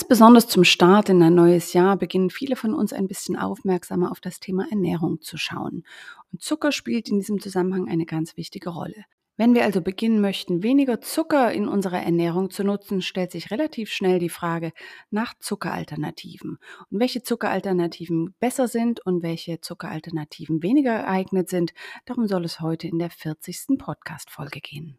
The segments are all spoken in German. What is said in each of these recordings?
Ganz besonders zum Start in ein neues Jahr beginnen viele von uns ein bisschen aufmerksamer auf das Thema Ernährung zu schauen. Und Zucker spielt in diesem Zusammenhang eine ganz wichtige Rolle. Wenn wir also beginnen möchten, weniger Zucker in unserer Ernährung zu nutzen, stellt sich relativ schnell die Frage nach Zuckeralternativen und welche Zuckeralternativen besser sind und welche Zuckeralternativen weniger geeignet sind. Darum soll es heute in der 40. Podcast-Folge gehen.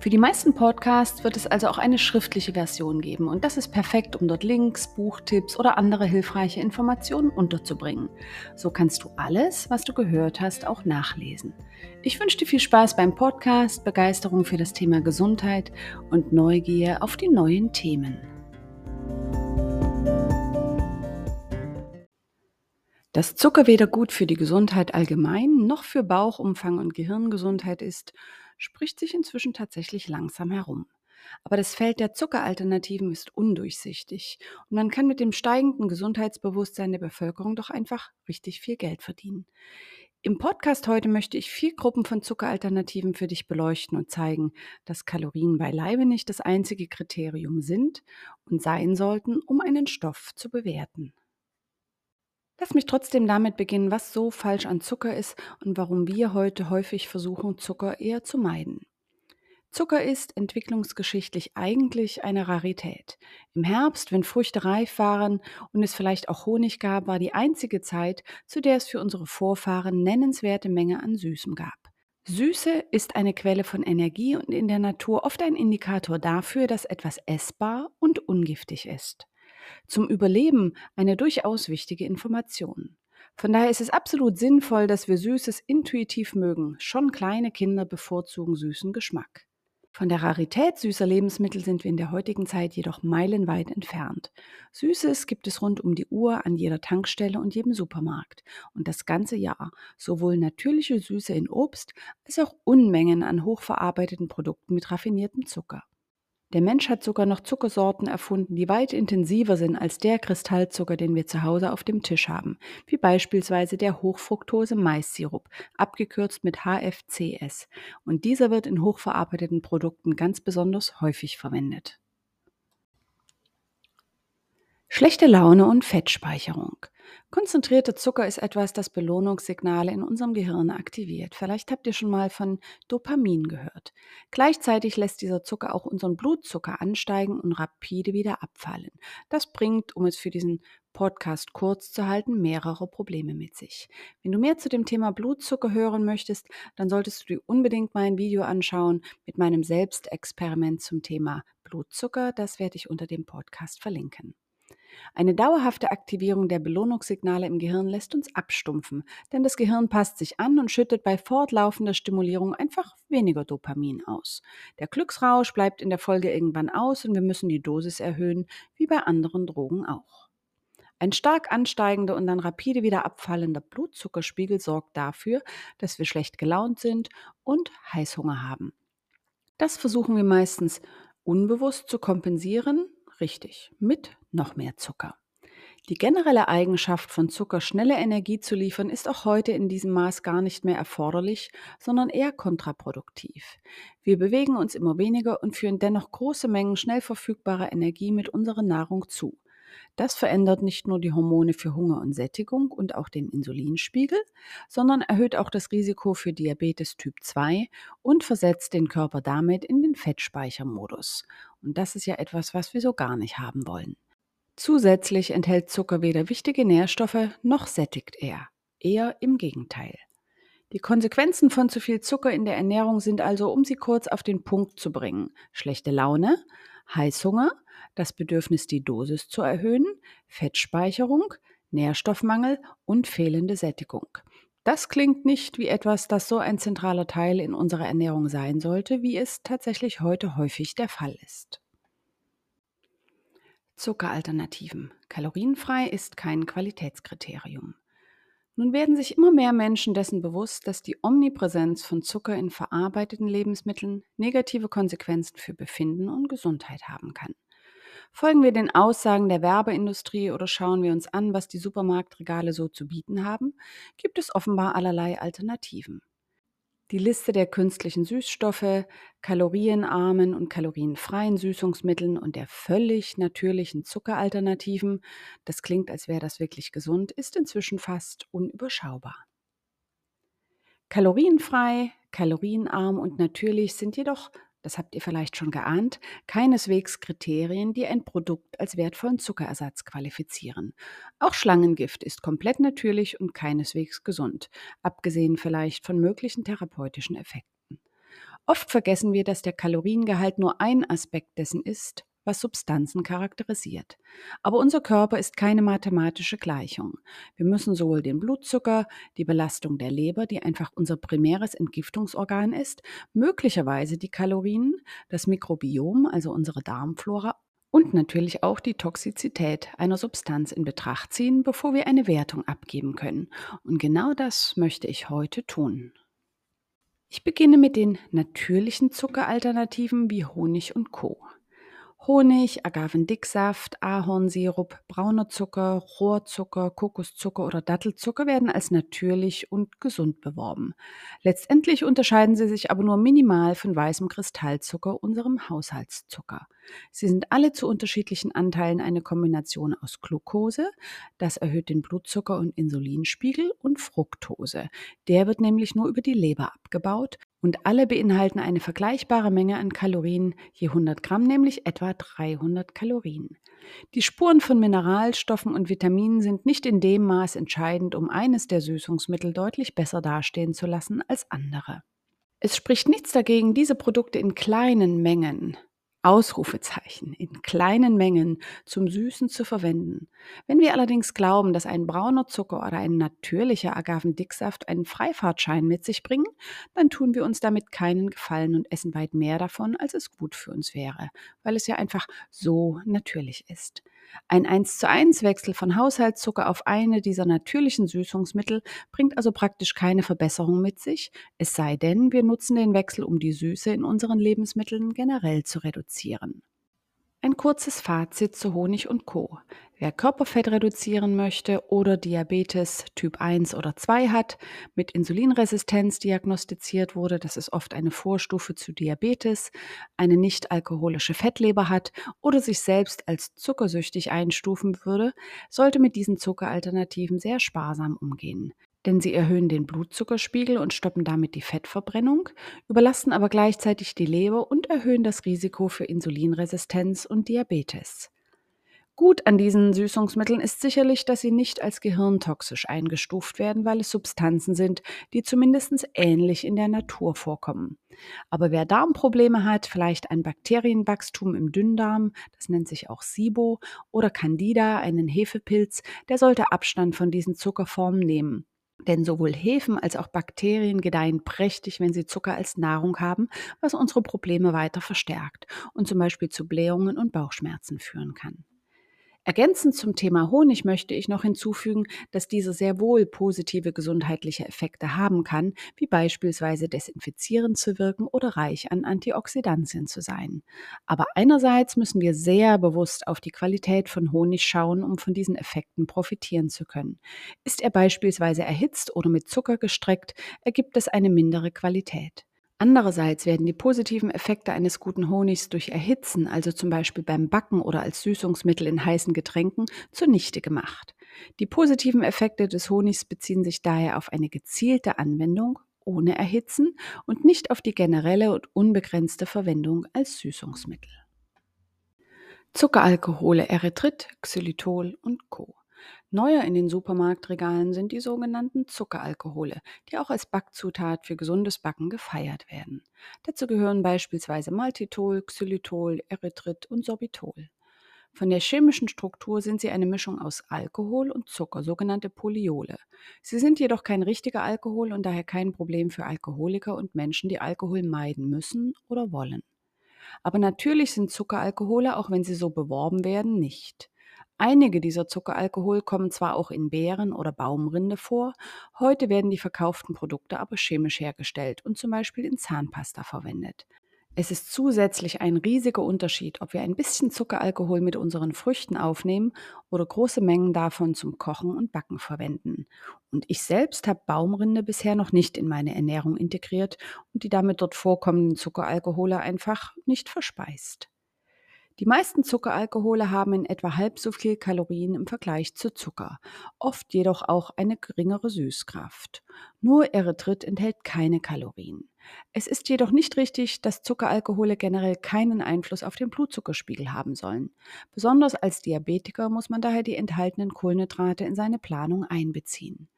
Für die meisten Podcasts wird es also auch eine schriftliche Version geben und das ist perfekt, um dort Links, Buchtipps oder andere hilfreiche Informationen unterzubringen. So kannst du alles, was du gehört hast, auch nachlesen. Ich wünsche dir viel Spaß beim Podcast, Begeisterung für das Thema Gesundheit und Neugier auf die neuen Themen. Dass Zucker weder gut für die Gesundheit allgemein noch für Bauchumfang und Gehirngesundheit ist, spricht sich inzwischen tatsächlich langsam herum. Aber das Feld der Zuckeralternativen ist undurchsichtig und man kann mit dem steigenden Gesundheitsbewusstsein der Bevölkerung doch einfach richtig viel Geld verdienen. Im Podcast heute möchte ich vier Gruppen von Zuckeralternativen für dich beleuchten und zeigen, dass Kalorien beileibe nicht das einzige Kriterium sind und sein sollten, um einen Stoff zu bewerten. Lass mich trotzdem damit beginnen, was so falsch an Zucker ist und warum wir heute häufig versuchen, Zucker eher zu meiden. Zucker ist entwicklungsgeschichtlich eigentlich eine Rarität. Im Herbst, wenn Früchte reif waren und es vielleicht auch Honig gab, war die einzige Zeit, zu der es für unsere Vorfahren nennenswerte Menge an Süßem gab. Süße ist eine Quelle von Energie und in der Natur oft ein Indikator dafür, dass etwas essbar und ungiftig ist zum Überleben eine durchaus wichtige Information. Von daher ist es absolut sinnvoll, dass wir Süßes intuitiv mögen. Schon kleine Kinder bevorzugen süßen Geschmack. Von der Rarität süßer Lebensmittel sind wir in der heutigen Zeit jedoch meilenweit entfernt. Süßes gibt es rund um die Uhr an jeder Tankstelle und jedem Supermarkt. Und das ganze Jahr. Sowohl natürliche Süße in Obst als auch Unmengen an hochverarbeiteten Produkten mit raffiniertem Zucker. Der Mensch hat sogar noch Zuckersorten erfunden, die weit intensiver sind als der Kristallzucker, den wir zu Hause auf dem Tisch haben, wie beispielsweise der Hochfructose Maissirup, abgekürzt mit HFCS. Und dieser wird in hochverarbeiteten Produkten ganz besonders häufig verwendet. Schlechte Laune und Fettspeicherung. Konzentrierter Zucker ist etwas, das Belohnungssignale in unserem Gehirn aktiviert. Vielleicht habt ihr schon mal von Dopamin gehört. Gleichzeitig lässt dieser Zucker auch unseren Blutzucker ansteigen und rapide wieder abfallen. Das bringt, um es für diesen Podcast kurz zu halten, mehrere Probleme mit sich. Wenn du mehr zu dem Thema Blutzucker hören möchtest, dann solltest du dir unbedingt mein Video anschauen mit meinem Selbstexperiment zum Thema Blutzucker. Das werde ich unter dem Podcast verlinken. Eine dauerhafte Aktivierung der Belohnungssignale im Gehirn lässt uns abstumpfen, denn das Gehirn passt sich an und schüttet bei fortlaufender Stimulierung einfach weniger Dopamin aus. Der Glücksrausch bleibt in der Folge irgendwann aus und wir müssen die Dosis erhöhen, wie bei anderen Drogen auch. Ein stark ansteigender und dann rapide wieder abfallender Blutzuckerspiegel sorgt dafür, dass wir schlecht gelaunt sind und Heißhunger haben. Das versuchen wir meistens unbewusst zu kompensieren, Richtig, mit noch mehr Zucker. Die generelle Eigenschaft von Zucker, schnelle Energie zu liefern, ist auch heute in diesem Maß gar nicht mehr erforderlich, sondern eher kontraproduktiv. Wir bewegen uns immer weniger und führen dennoch große Mengen schnell verfügbarer Energie mit unserer Nahrung zu. Das verändert nicht nur die Hormone für Hunger und Sättigung und auch den Insulinspiegel, sondern erhöht auch das Risiko für Diabetes Typ 2 und versetzt den Körper damit in den Fettspeichermodus. Und das ist ja etwas, was wir so gar nicht haben wollen. Zusätzlich enthält Zucker weder wichtige Nährstoffe noch sättigt er. Eher im Gegenteil. Die Konsequenzen von zu viel Zucker in der Ernährung sind also, um sie kurz auf den Punkt zu bringen, schlechte Laune, Heißhunger, das Bedürfnis, die Dosis zu erhöhen, Fettspeicherung, Nährstoffmangel und fehlende Sättigung. Das klingt nicht wie etwas, das so ein zentraler Teil in unserer Ernährung sein sollte, wie es tatsächlich heute häufig der Fall ist. Zuckeralternativen. Kalorienfrei ist kein Qualitätskriterium. Nun werden sich immer mehr Menschen dessen bewusst, dass die Omnipräsenz von Zucker in verarbeiteten Lebensmitteln negative Konsequenzen für Befinden und Gesundheit haben kann. Folgen wir den Aussagen der Werbeindustrie oder schauen wir uns an, was die Supermarktregale so zu bieten haben, gibt es offenbar allerlei Alternativen. Die Liste der künstlichen Süßstoffe, kalorienarmen und kalorienfreien Süßungsmitteln und der völlig natürlichen Zuckeralternativen, das klingt, als wäre das wirklich gesund, ist inzwischen fast unüberschaubar. Kalorienfrei, kalorienarm und natürlich sind jedoch das habt ihr vielleicht schon geahnt, keineswegs Kriterien, die ein Produkt als wertvollen Zuckerersatz qualifizieren. Auch Schlangengift ist komplett natürlich und keineswegs gesund, abgesehen vielleicht von möglichen therapeutischen Effekten. Oft vergessen wir, dass der Kaloriengehalt nur ein Aspekt dessen ist, was Substanzen charakterisiert. Aber unser Körper ist keine mathematische Gleichung. Wir müssen sowohl den Blutzucker, die Belastung der Leber, die einfach unser primäres Entgiftungsorgan ist, möglicherweise die Kalorien, das Mikrobiom, also unsere Darmflora und natürlich auch die Toxizität einer Substanz in Betracht ziehen, bevor wir eine Wertung abgeben können. Und genau das möchte ich heute tun. Ich beginne mit den natürlichen Zuckeralternativen wie Honig und Co. Honig, Agavendicksaft, Ahornsirup, brauner Zucker, Rohrzucker, Kokoszucker oder Dattelzucker werden als natürlich und gesund beworben. Letztendlich unterscheiden sie sich aber nur minimal von weißem Kristallzucker, unserem Haushaltszucker. Sie sind alle zu unterschiedlichen Anteilen eine Kombination aus Glucose, das erhöht den Blutzucker- und Insulinspiegel, und Fructose. Der wird nämlich nur über die Leber abgebaut und alle beinhalten eine vergleichbare Menge an Kalorien je 100 Gramm, nämlich etwa 300 Kalorien. Die Spuren von Mineralstoffen und Vitaminen sind nicht in dem Maß entscheidend, um eines der Süßungsmittel deutlich besser dastehen zu lassen als andere. Es spricht nichts dagegen, diese Produkte in kleinen Mengen Ausrufezeichen in kleinen Mengen zum Süßen zu verwenden. Wenn wir allerdings glauben, dass ein brauner Zucker oder ein natürlicher Agavendicksaft einen Freifahrtschein mit sich bringen, dann tun wir uns damit keinen Gefallen und essen weit mehr davon, als es gut für uns wäre, weil es ja einfach so natürlich ist. Ein 1 zu 1 Wechsel von Haushaltszucker auf eine dieser natürlichen Süßungsmittel bringt also praktisch keine Verbesserung mit sich, es sei denn, wir nutzen den Wechsel, um die Süße in unseren Lebensmitteln generell zu reduzieren. Ein kurzes Fazit zu Honig und Co. Wer Körperfett reduzieren möchte oder Diabetes Typ 1 oder 2 hat, mit Insulinresistenz diagnostiziert wurde, das ist oft eine Vorstufe zu Diabetes, eine nicht alkoholische Fettleber hat oder sich selbst als zuckersüchtig einstufen würde, sollte mit diesen Zuckeralternativen sehr sparsam umgehen denn sie erhöhen den Blutzuckerspiegel und stoppen damit die Fettverbrennung, überlasten aber gleichzeitig die Leber und erhöhen das Risiko für Insulinresistenz und Diabetes. Gut an diesen Süßungsmitteln ist sicherlich, dass sie nicht als gehirntoxisch eingestuft werden, weil es Substanzen sind, die zumindest ähnlich in der Natur vorkommen. Aber wer Darmprobleme hat, vielleicht ein Bakterienwachstum im Dünndarm, das nennt sich auch SIBO, oder Candida, einen Hefepilz, der sollte Abstand von diesen Zuckerformen nehmen. Denn sowohl Hefen als auch Bakterien gedeihen prächtig, wenn sie Zucker als Nahrung haben, was unsere Probleme weiter verstärkt und zum Beispiel zu Blähungen und Bauchschmerzen führen kann. Ergänzend zum Thema Honig möchte ich noch hinzufügen, dass dieser sehr wohl positive gesundheitliche Effekte haben kann, wie beispielsweise desinfizierend zu wirken oder reich an Antioxidantien zu sein. Aber einerseits müssen wir sehr bewusst auf die Qualität von Honig schauen, um von diesen Effekten profitieren zu können. Ist er beispielsweise erhitzt oder mit Zucker gestreckt, ergibt es eine mindere Qualität. Andererseits werden die positiven Effekte eines guten Honigs durch Erhitzen, also zum Beispiel beim Backen oder als Süßungsmittel in heißen Getränken, zunichte gemacht. Die positiven Effekte des Honigs beziehen sich daher auf eine gezielte Anwendung ohne Erhitzen und nicht auf die generelle und unbegrenzte Verwendung als Süßungsmittel. Zuckeralkohole Erythrit, Xylitol und Co. Neuer in den Supermarktregalen sind die sogenannten Zuckeralkohole, die auch als Backzutat für gesundes Backen gefeiert werden. Dazu gehören beispielsweise Maltitol, Xylitol, Erythrit und Sorbitol. Von der chemischen Struktur sind sie eine Mischung aus Alkohol und Zucker, sogenannte Polyole. Sie sind jedoch kein richtiger Alkohol und daher kein Problem für Alkoholiker und Menschen, die Alkohol meiden müssen oder wollen. Aber natürlich sind Zuckeralkohole, auch wenn sie so beworben werden, nicht. Einige dieser Zuckeralkohol kommen zwar auch in Beeren oder Baumrinde vor, heute werden die verkauften Produkte aber chemisch hergestellt und zum Beispiel in Zahnpasta verwendet. Es ist zusätzlich ein riesiger Unterschied, ob wir ein bisschen Zuckeralkohol mit unseren Früchten aufnehmen oder große Mengen davon zum Kochen und Backen verwenden. Und ich selbst habe Baumrinde bisher noch nicht in meine Ernährung integriert und die damit dort vorkommenden Zuckeralkohole einfach nicht verspeist. Die meisten Zuckeralkohole haben in etwa halb so viel Kalorien im Vergleich zu Zucker, oft jedoch auch eine geringere Süßkraft. Nur Erythrit enthält keine Kalorien. Es ist jedoch nicht richtig, dass Zuckeralkohole generell keinen Einfluss auf den Blutzuckerspiegel haben sollen. Besonders als Diabetiker muss man daher die enthaltenen Kohlenhydrate in seine Planung einbeziehen.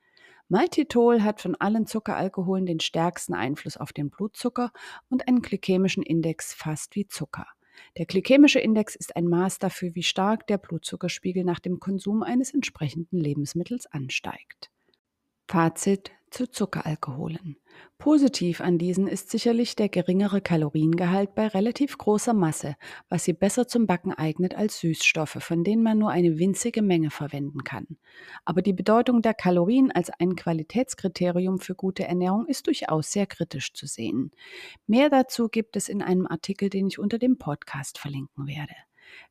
Maltitol hat von allen Zuckeralkoholen den stärksten Einfluss auf den Blutzucker und einen glykämischen Index fast wie Zucker. Der glykämische Index ist ein Maß dafür, wie stark der Blutzuckerspiegel nach dem Konsum eines entsprechenden Lebensmittels ansteigt. Fazit zu Zuckeralkoholen. Positiv an diesen ist sicherlich der geringere Kaloriengehalt bei relativ großer Masse, was sie besser zum Backen eignet als Süßstoffe, von denen man nur eine winzige Menge verwenden kann. Aber die Bedeutung der Kalorien als ein Qualitätskriterium für gute Ernährung ist durchaus sehr kritisch zu sehen. Mehr dazu gibt es in einem Artikel, den ich unter dem Podcast verlinken werde.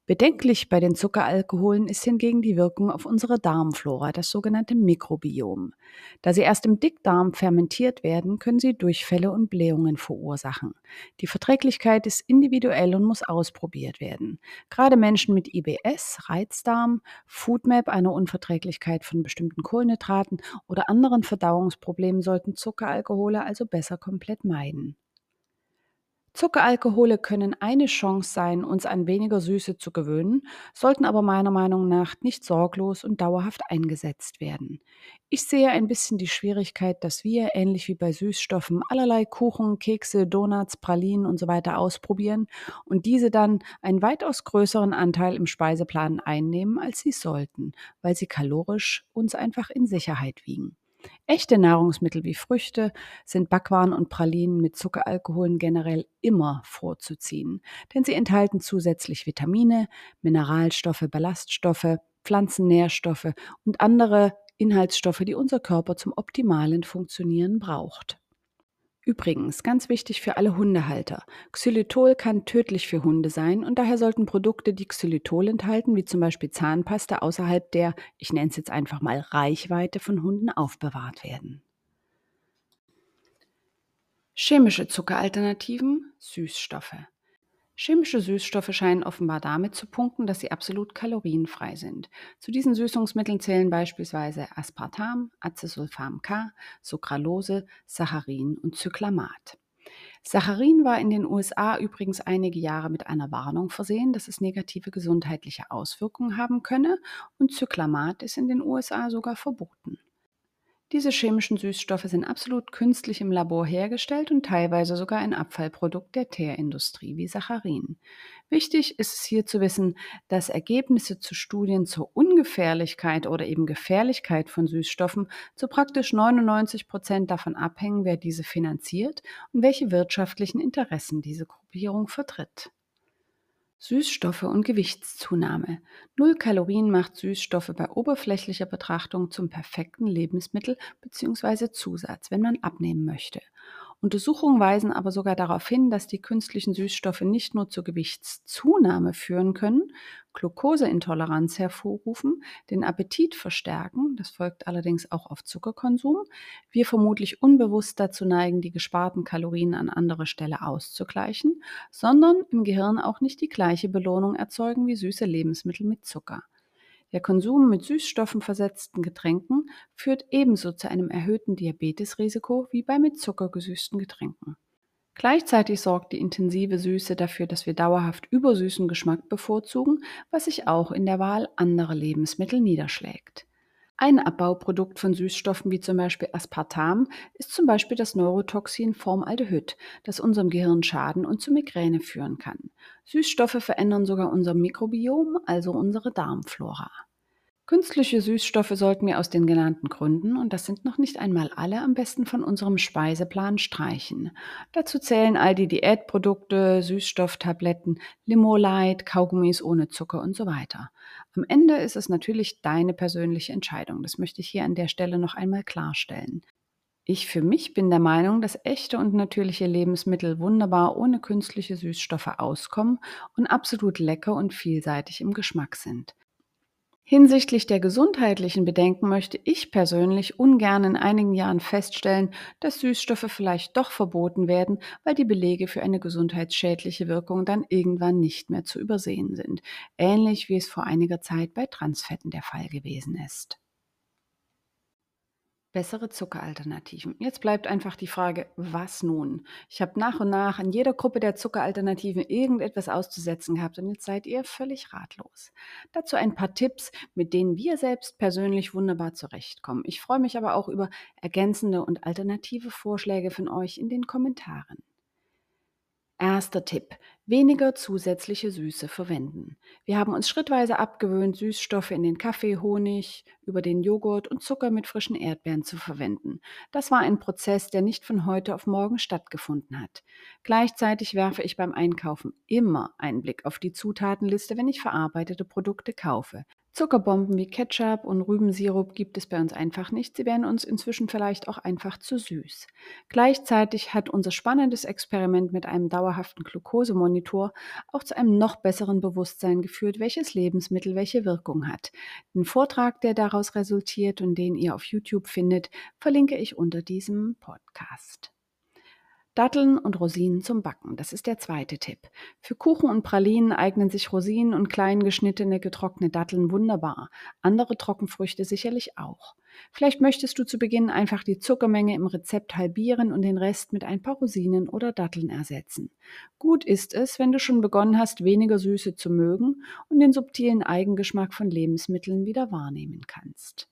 Bedenklich bei den Zuckeralkoholen ist hingegen die Wirkung auf unsere Darmflora, das sogenannte Mikrobiom. Da sie erst im Dickdarm fermentiert werden, können sie Durchfälle und Blähungen verursachen. Die Verträglichkeit ist individuell und muss ausprobiert werden. Gerade Menschen mit IBS, Reizdarm, Foodmap, einer Unverträglichkeit von bestimmten Kohlenhydraten oder anderen Verdauungsproblemen sollten Zuckeralkohole also besser komplett meiden. Zuckeralkohole können eine Chance sein, uns an weniger Süße zu gewöhnen, sollten aber meiner Meinung nach nicht sorglos und dauerhaft eingesetzt werden. Ich sehe ein bisschen die Schwierigkeit, dass wir, ähnlich wie bei Süßstoffen, allerlei Kuchen, Kekse, Donuts, Pralinen und so weiter ausprobieren und diese dann einen weitaus größeren Anteil im Speiseplan einnehmen, als sie sollten, weil sie kalorisch uns einfach in Sicherheit wiegen. Echte Nahrungsmittel wie Früchte sind Backwaren und Pralinen mit Zuckeralkoholen generell immer vorzuziehen, denn sie enthalten zusätzlich Vitamine, Mineralstoffe, Ballaststoffe, Pflanzennährstoffe und andere Inhaltsstoffe, die unser Körper zum optimalen Funktionieren braucht. Übrigens, ganz wichtig für alle Hundehalter. Xylitol kann tödlich für Hunde sein und daher sollten Produkte, die Xylitol enthalten, wie zum Beispiel Zahnpasta, außerhalb der, ich nenne es jetzt einfach mal, Reichweite von Hunden aufbewahrt werden. Chemische Zuckeralternativen, Süßstoffe. Chemische Süßstoffe scheinen offenbar damit zu punkten, dass sie absolut kalorienfrei sind. Zu diesen Süßungsmitteln zählen beispielsweise Aspartam, Acesulfam K, Sucralose, Saccharin und Cyclamat. Saccharin war in den USA übrigens einige Jahre mit einer Warnung versehen, dass es negative gesundheitliche Auswirkungen haben könne und Cyclamat ist in den USA sogar verboten. Diese chemischen Süßstoffe sind absolut künstlich im Labor hergestellt und teilweise sogar ein Abfallprodukt der Teerindustrie wie Saccharin. Wichtig ist es hier zu wissen, dass Ergebnisse zu Studien zur Ungefährlichkeit oder eben Gefährlichkeit von Süßstoffen zu praktisch 99 Prozent davon abhängen, wer diese finanziert und welche wirtschaftlichen Interessen diese Gruppierung vertritt. Süßstoffe und Gewichtszunahme. Null Kalorien macht Süßstoffe bei oberflächlicher Betrachtung zum perfekten Lebensmittel bzw. Zusatz, wenn man abnehmen möchte. Untersuchungen weisen aber sogar darauf hin, dass die künstlichen Süßstoffe nicht nur zur Gewichtszunahme führen können, Glukoseintoleranz hervorrufen, den Appetit verstärken, das folgt allerdings auch auf Zuckerkonsum, wir vermutlich unbewusst dazu neigen, die gesparten Kalorien an anderer Stelle auszugleichen, sondern im Gehirn auch nicht die gleiche Belohnung erzeugen wie süße Lebensmittel mit Zucker. Der Konsum mit Süßstoffen versetzten Getränken führt ebenso zu einem erhöhten Diabetesrisiko wie bei mit Zucker gesüßten Getränken. Gleichzeitig sorgt die intensive Süße dafür, dass wir dauerhaft übersüßen Geschmack bevorzugen, was sich auch in der Wahl anderer Lebensmittel niederschlägt. Ein Abbauprodukt von Süßstoffen wie zum Beispiel Aspartam ist zum Beispiel das Neurotoxin Formaldehyd, das unserem Gehirn schaden und zu Migräne führen kann. Süßstoffe verändern sogar unser Mikrobiom, also unsere Darmflora. Künstliche Süßstoffe sollten wir aus den genannten Gründen, und das sind noch nicht einmal alle, am besten von unserem Speiseplan streichen. Dazu zählen all die Diätprodukte, Süßstofftabletten, Limolite, Kaugummis ohne Zucker und so weiter. Am Ende ist es natürlich deine persönliche Entscheidung. Das möchte ich hier an der Stelle noch einmal klarstellen. Ich für mich bin der Meinung, dass echte und natürliche Lebensmittel wunderbar ohne künstliche Süßstoffe auskommen und absolut lecker und vielseitig im Geschmack sind. Hinsichtlich der gesundheitlichen Bedenken möchte ich persönlich ungern in einigen Jahren feststellen, dass Süßstoffe vielleicht doch verboten werden, weil die Belege für eine gesundheitsschädliche Wirkung dann irgendwann nicht mehr zu übersehen sind, ähnlich wie es vor einiger Zeit bei Transfetten der Fall gewesen ist. Bessere Zuckeralternativen. Jetzt bleibt einfach die Frage, was nun? Ich habe nach und nach in jeder Gruppe der Zuckeralternativen irgendetwas auszusetzen gehabt und jetzt seid ihr völlig ratlos. Dazu ein paar Tipps, mit denen wir selbst persönlich wunderbar zurechtkommen. Ich freue mich aber auch über ergänzende und alternative Vorschläge von euch in den Kommentaren. Erster Tipp. Weniger zusätzliche Süße verwenden. Wir haben uns schrittweise abgewöhnt, Süßstoffe in den Kaffee, Honig, über den Joghurt und Zucker mit frischen Erdbeeren zu verwenden. Das war ein Prozess, der nicht von heute auf morgen stattgefunden hat. Gleichzeitig werfe ich beim Einkaufen immer einen Blick auf die Zutatenliste, wenn ich verarbeitete Produkte kaufe. Zuckerbomben wie Ketchup und Rübensirup gibt es bei uns einfach nicht. Sie wären uns inzwischen vielleicht auch einfach zu süß. Gleichzeitig hat unser spannendes Experiment mit einem dauerhaften Glukosemonitor auch zu einem noch besseren Bewusstsein geführt, welches Lebensmittel welche Wirkung hat. Den Vortrag, der daraus resultiert und den ihr auf YouTube findet, verlinke ich unter diesem Podcast. Datteln und Rosinen zum Backen. Das ist der zweite Tipp. Für Kuchen und Pralinen eignen sich Rosinen und klein geschnittene getrocknete Datteln wunderbar. Andere Trockenfrüchte sicherlich auch. Vielleicht möchtest du zu Beginn einfach die Zuckermenge im Rezept halbieren und den Rest mit ein paar Rosinen oder Datteln ersetzen. Gut ist es, wenn du schon begonnen hast, weniger Süße zu mögen und den subtilen Eigengeschmack von Lebensmitteln wieder wahrnehmen kannst.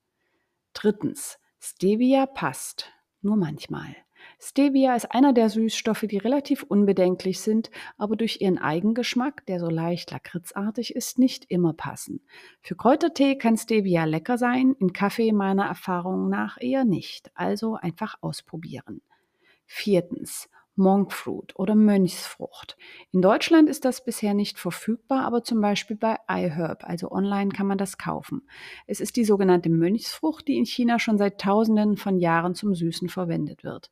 Drittens. Stevia passt. Nur manchmal. Stevia ist einer der Süßstoffe, die relativ unbedenklich sind, aber durch ihren Eigengeschmack, der so leicht lakritzartig ist, nicht immer passen. Für Kräutertee kann Stevia lecker sein, in Kaffee meiner Erfahrung nach eher nicht, also einfach ausprobieren. Viertens. Monkfruit oder Mönchsfrucht. In Deutschland ist das bisher nicht verfügbar, aber zum Beispiel bei iHerb, also online kann man das kaufen. Es ist die sogenannte Mönchsfrucht, die in China schon seit Tausenden von Jahren zum Süßen verwendet wird.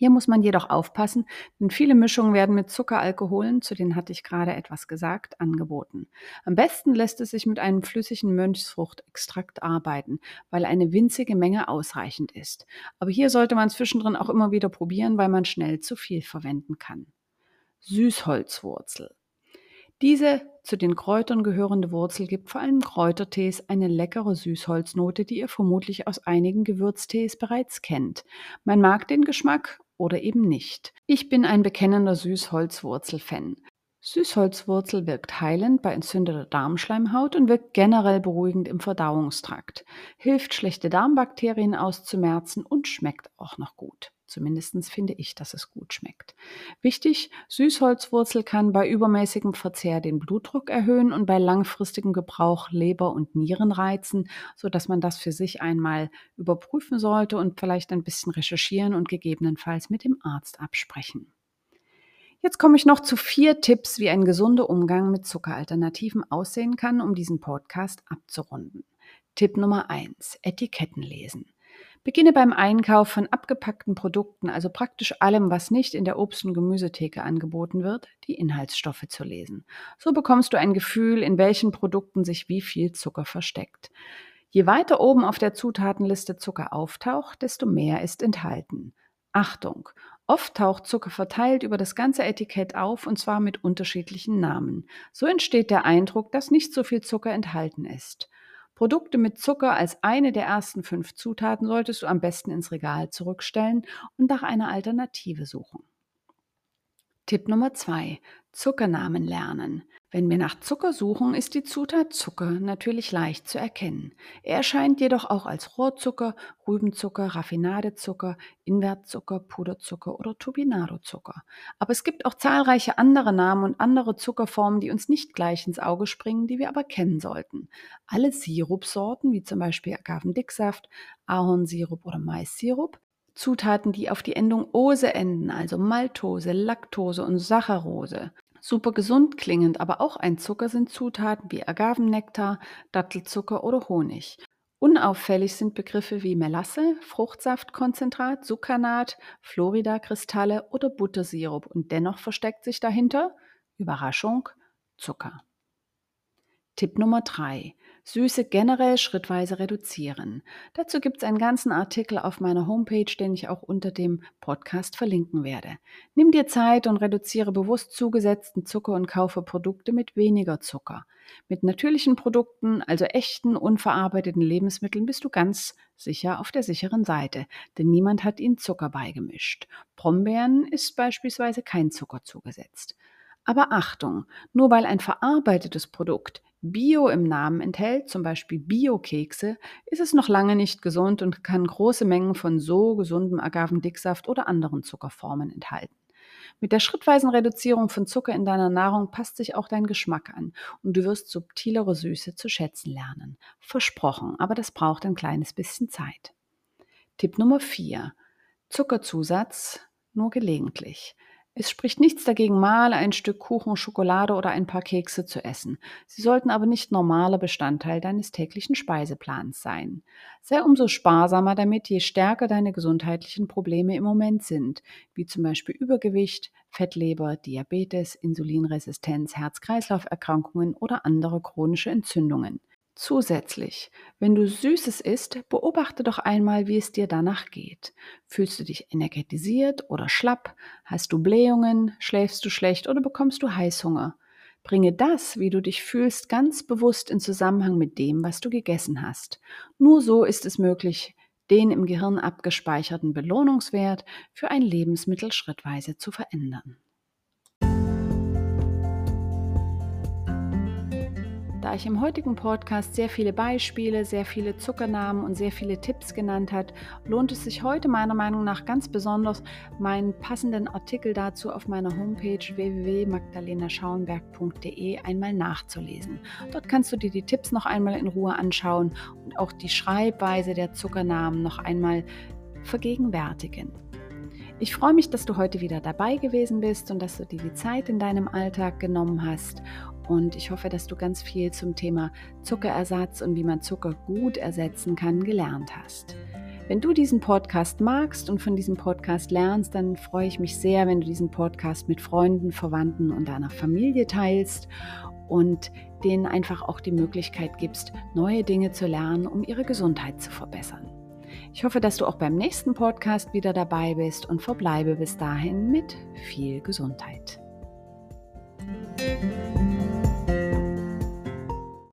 Hier muss man jedoch aufpassen, denn viele Mischungen werden mit Zuckeralkoholen, zu denen hatte ich gerade etwas gesagt, angeboten. Am besten lässt es sich mit einem flüssigen Mönchsfruchtextrakt arbeiten, weil eine winzige Menge ausreichend ist. Aber hier sollte man zwischendrin auch immer wieder probieren, weil man schnell zu viel verwenden kann. Süßholzwurzel. Diese zu den Kräutern gehörende Wurzel gibt vor allem Kräutertees eine leckere Süßholznote, die ihr vermutlich aus einigen Gewürztees bereits kennt. Man mag den Geschmack oder eben nicht. Ich bin ein bekennender Süßholzwurzel-Fan. Süßholzwurzel wirkt heilend bei entzündeter Darmschleimhaut und wirkt generell beruhigend im Verdauungstrakt, hilft schlechte Darmbakterien auszumerzen und schmeckt auch noch gut. Zumindest finde ich, dass es gut schmeckt. Wichtig, Süßholzwurzel kann bei übermäßigem Verzehr den Blutdruck erhöhen und bei langfristigem Gebrauch Leber und Nieren reizen, sodass man das für sich einmal überprüfen sollte und vielleicht ein bisschen recherchieren und gegebenenfalls mit dem Arzt absprechen. Jetzt komme ich noch zu vier Tipps, wie ein gesunder Umgang mit Zuckeralternativen aussehen kann, um diesen Podcast abzurunden. Tipp Nummer eins: Etiketten lesen. Beginne beim Einkauf von abgepackten Produkten, also praktisch allem, was nicht in der Obst- und Gemüsetheke angeboten wird, die Inhaltsstoffe zu lesen. So bekommst du ein Gefühl, in welchen Produkten sich wie viel Zucker versteckt. Je weiter oben auf der Zutatenliste Zucker auftaucht, desto mehr ist enthalten. Achtung! Oft taucht Zucker verteilt über das ganze Etikett auf und zwar mit unterschiedlichen Namen. So entsteht der Eindruck, dass nicht so viel Zucker enthalten ist. Produkte mit Zucker als eine der ersten fünf Zutaten solltest du am besten ins Regal zurückstellen und nach einer Alternative suchen. Tipp Nummer zwei: Zuckernamen lernen. Wenn wir nach Zucker suchen, ist die Zutat Zucker natürlich leicht zu erkennen. Er erscheint jedoch auch als Rohrzucker, Rübenzucker, Raffinadezucker, Invertzucker, Puderzucker oder Turbinadozucker. Aber es gibt auch zahlreiche andere Namen und andere Zuckerformen, die uns nicht gleich ins Auge springen, die wir aber kennen sollten. Alle Sirupsorten, wie zum Beispiel Agavendicksaft, Ahornsirup oder Maissirup, Zutaten, die auf die Endung Ose enden, also Maltose, Laktose und Saccharose, Super gesund klingend, aber auch ein Zucker sind Zutaten wie Agavennektar, Dattelzucker oder Honig. Unauffällig sind Begriffe wie Melasse, Fruchtsaftkonzentrat, Succanat, Florida-Kristalle oder Buttersirup und dennoch versteckt sich dahinter Überraschung Zucker. Tipp Nummer 3. Süße generell schrittweise reduzieren. Dazu gibt es einen ganzen Artikel auf meiner Homepage, den ich auch unter dem Podcast verlinken werde. Nimm dir Zeit und reduziere bewusst zugesetzten Zucker und kaufe Produkte mit weniger Zucker. Mit natürlichen Produkten, also echten, unverarbeiteten Lebensmitteln, bist du ganz sicher auf der sicheren Seite, denn niemand hat ihnen Zucker beigemischt. Brombeeren ist beispielsweise kein Zucker zugesetzt. Aber Achtung, nur weil ein verarbeitetes Produkt Bio im Namen enthält, zum Beispiel Bio-Kekse, ist es noch lange nicht gesund und kann große Mengen von so gesundem Agavendicksaft oder anderen Zuckerformen enthalten. Mit der schrittweisen Reduzierung von Zucker in deiner Nahrung passt sich auch dein Geschmack an und du wirst subtilere Süße zu schätzen lernen. Versprochen, aber das braucht ein kleines bisschen Zeit. Tipp Nummer 4. Zuckerzusatz nur gelegentlich. Es spricht nichts dagegen, mal ein Stück Kuchen, Schokolade oder ein paar Kekse zu essen. Sie sollten aber nicht normaler Bestandteil deines täglichen Speiseplans sein. Sei umso sparsamer damit, je stärker deine gesundheitlichen Probleme im Moment sind, wie zum Beispiel Übergewicht, Fettleber, Diabetes, Insulinresistenz, Herz-Kreislauf-Erkrankungen oder andere chronische Entzündungen. Zusätzlich, wenn du Süßes isst, beobachte doch einmal, wie es dir danach geht. Fühlst du dich energetisiert oder schlapp? Hast du Blähungen? Schläfst du schlecht oder bekommst du Heißhunger? Bringe das, wie du dich fühlst, ganz bewusst in Zusammenhang mit dem, was du gegessen hast. Nur so ist es möglich, den im Gehirn abgespeicherten Belohnungswert für ein Lebensmittel schrittweise zu verändern. Da ich im heutigen Podcast sehr viele Beispiele, sehr viele Zuckernamen und sehr viele Tipps genannt hat, lohnt es sich heute meiner Meinung nach ganz besonders, meinen passenden Artikel dazu auf meiner Homepage www.magdalenaschauenberg.de einmal nachzulesen. Dort kannst du dir die Tipps noch einmal in Ruhe anschauen und auch die Schreibweise der Zuckernamen noch einmal vergegenwärtigen. Ich freue mich, dass du heute wieder dabei gewesen bist und dass du dir die Zeit in deinem Alltag genommen hast. Und ich hoffe, dass du ganz viel zum Thema Zuckerersatz und wie man Zucker gut ersetzen kann gelernt hast. Wenn du diesen Podcast magst und von diesem Podcast lernst, dann freue ich mich sehr, wenn du diesen Podcast mit Freunden, Verwandten und deiner Familie teilst und denen einfach auch die Möglichkeit gibst, neue Dinge zu lernen, um ihre Gesundheit zu verbessern. Ich hoffe, dass du auch beim nächsten Podcast wieder dabei bist und verbleibe bis dahin mit viel Gesundheit.